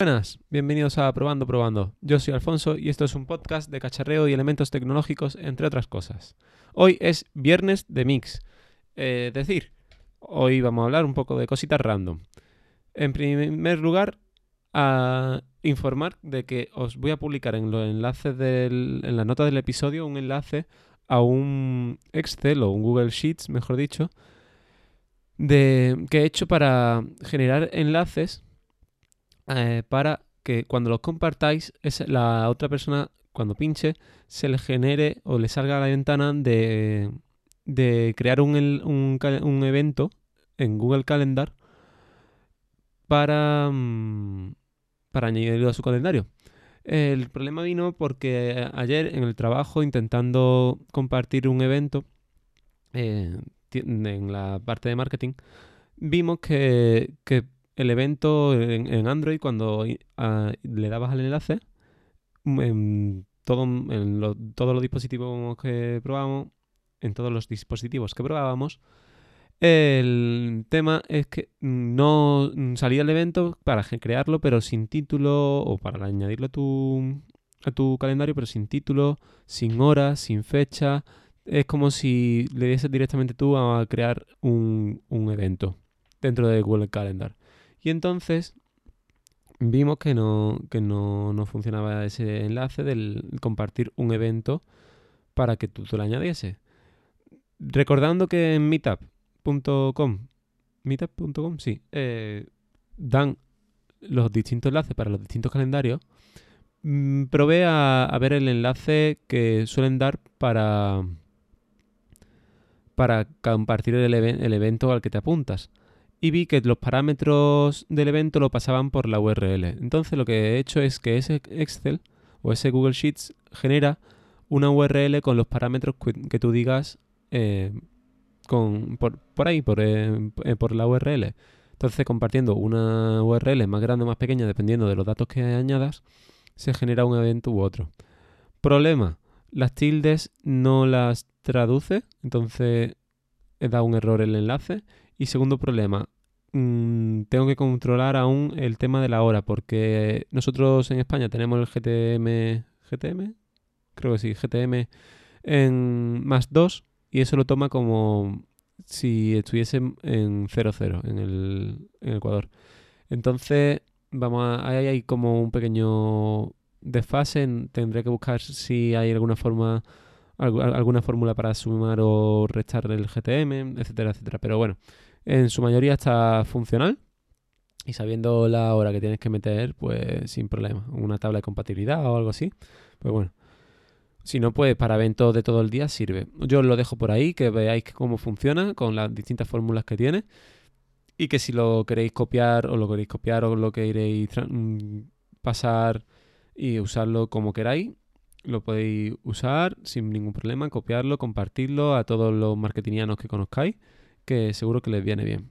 Buenas, bienvenidos a Probando Probando. Yo soy Alfonso y esto es un podcast de cacharreo y elementos tecnológicos, entre otras cosas. Hoy es viernes de mix, eh, es decir, hoy vamos a hablar un poco de cositas random. En primer lugar, a informar de que os voy a publicar en los enlaces del, en la nota del episodio un enlace a un Excel o un Google Sheets, mejor dicho, de, que he hecho para generar enlaces eh, para que cuando los compartáis, la otra persona, cuando pinche, se le genere o le salga a la ventana de, de crear un, un, evento en Google Calendar para, mm, para añadirlo a su calendario. El problema vino porque ayer en el trabajo, intentando compartir un evento eh, en la parte de marketing, vimos que, que el evento en, Android, cuando ah, le dabas al enlace, mm, en, todo, en todos los dispositivos que probábamos, en todos los dispositivos que probábamos, el tema es que no salía el evento para crearlo, pero sin título, o para añadirlo a tu, a tu calendario, pero sin título, sin hora, sin fecha. Es como si le dieses directamente tú a crear un, un evento dentro de Google Calendar. Y entonces vimos que no, que no, funcionaba ese enlace del compartir un evento para que tú te lo añadiese. Recordando que en meetup.com, meetup.com, sí, eh, dan los distintos enlaces para los distintos calendarios, mm, probé a, ver el enlace que suelen dar para, para compartir el evento al que te apuntas y vi que los parámetros del evento lo pasaban por la URL. Entonces lo que he hecho es que ese Excel o ese Google Sheets genera una URL con los parámetros que, tú digas eh, con, por, ahí, por, eh, eh, por la URL. Entonces compartiendo una URL más grande o más pequeña, dependiendo de los datos que añadas, se genera un evento u otro. Problema, las tildes no las traduce, entonces da un error el enlace y segundo problema, mm, tengo que controlar aún el tema de la hora, porque nosotros en España tenemos el GTM, GTM, creo que sí, GTM en más 2 y eso lo toma como si estuviese en 0,0 en el, en Ecuador. Entonces, vamos a, ahí hay como un pequeño desfase, tendré que buscar si hay alguna forma alguna fórmula para sumar o restar el GTM, etcétera, etcétera. Pero bueno, en su mayoría está funcional y sabiendo la hora que tienes que meter, pues sin problema. Una tabla de compatibilidad o algo así, pues bueno. Si no, pues para eventos de todo el día sirve. Yo os lo dejo por ahí, que veáis cómo funciona con las distintas fórmulas que tiene. Y que si lo queréis copiar o lo queréis copiar o lo queréis mm, pasar y usarlo como queráis, lo podéis usar sin ningún problema, copiarlo, compartirlo a todos los marketingianos que conozcáis que seguro que les viene bien.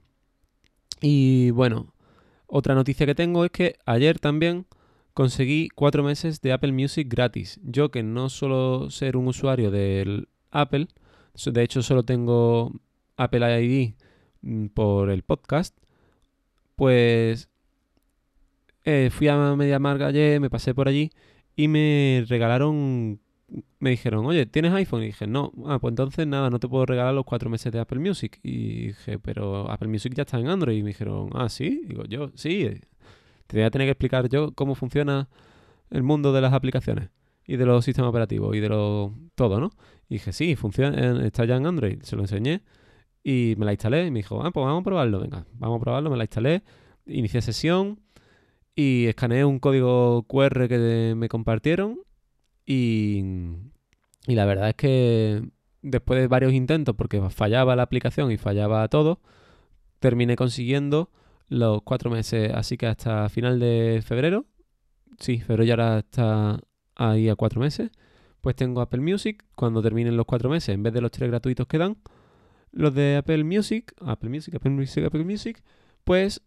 Y bueno, otra noticia que tengo es que ayer también conseguí cuatro meses de Apple Music gratis. Yo que no suelo ser un usuario del Apple, de hecho solo tengo Apple ID mm, por el podcast, pues eh, fui a Media Marga ayer, me pasé por allí y me regalaron me dijeron, oye, ¿tienes iPhone? Y dije, no. Ah, pues entonces nada, no te puedo regalar los cuatro meses de Apple Music. Y dije, pero Apple Music ya está en Android. Y me dijeron, ah, sí. digo, yo, sí. Te voy a tener que explicar yo cómo funciona el mundo de las aplicaciones y de los sistemas operativos y de lo todo, ¿no? Y dije, sí, funciona, está ya en Android. Se lo enseñé y me la instalé. Y me dijo, ah, pues vamos a probarlo. Venga, vamos a probarlo. Me la instalé, inicié sesión y escaneé un código QR que me compartieron y, la verdad es que después de varios intentos, porque fallaba la aplicación y fallaba todo, terminé consiguiendo los cuatro meses. Así que hasta final de febrero, sí, febrero ya está ahí a cuatro meses, pues tengo Apple Music. Cuando terminen los cuatro meses, en vez de los tres gratuitos que dan, los de Apple Music, Apple Music, Apple Music, Apple Music, pues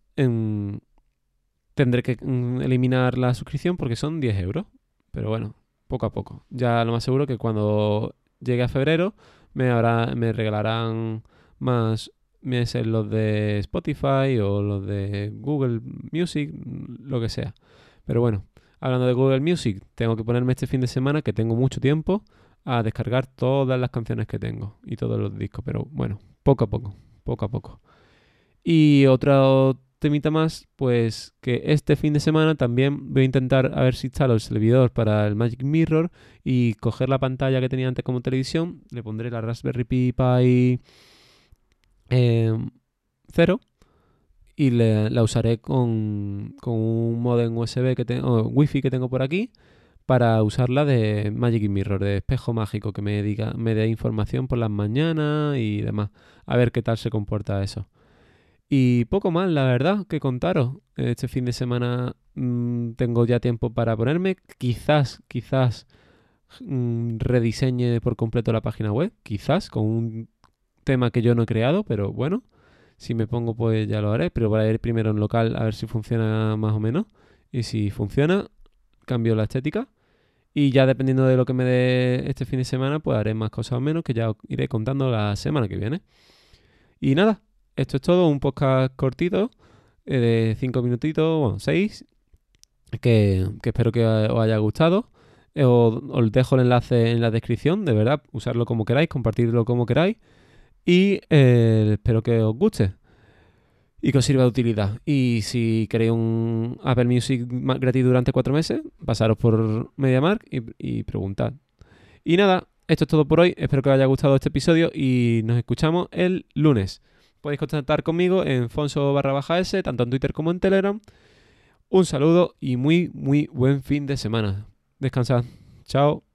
tendré que mm, eliminar la suscripción porque son 10 euros. Pero bueno, poco a poco. Ya lo más seguro que cuando llegue a febrero me, me regalarán más meses los de Spotify o los de Google Music, lo que sea. Pero bueno, hablando de Google Music, tengo que ponerme este fin de semana, que tengo mucho tiempo, a descargar todas las canciones que tengo y todos los discos. Pero bueno, poco a poco, poco a poco. Y otro temita más, pues que este fin de semana también voy a intentar a ver si instalo el servidor para el Magic Mirror y coger la pantalla que tenía antes como televisión, le pondré la Raspberry Pi Pi 0 y la usaré con, un modem USB que tengo, Wi-Fi que tengo por aquí para usarla de Magic Mirror, de espejo mágico que me diga, me dé información por las mañanas y demás. A ver qué tal se comporta eso. Y poco más, la verdad, que contaros. Este fin de semana mm, tengo ya tiempo para ponerme. Quizás, quizás mm, rediseñe por completo la página web. Quizás con un tema que yo no he creado, pero bueno, si me pongo pues ya lo haré. Pero voy a ir primero en local a ver si funciona más o menos. Y si funciona, cambio la estética. Y ya dependiendo de lo que me dé este fin de semana, pues haré más cosas o menos que ya os iré contando la semana que viene. Y nada, esto es todo, un podcast cortito eh, de 5 minutitos, bueno, 6, que, espero que os haya gustado. Eh, os, dejo el enlace en la descripción, de verdad, usarlo como queráis, compartirlo como queráis. Y eh, espero que os guste y que os sirva de utilidad. Y si queréis un Apple Music gratis durante cuatro meses, pasaros por MediaMark y, y preguntad. Y nada, esto es todo por hoy. Espero que os haya gustado este episodio y nos escuchamos el lunes. Podéis contactar conmigo en Fonso barra baja S, tanto en Twitter como en Telegram. Un saludo y muy, muy buen fin de semana. Descansad. Chao.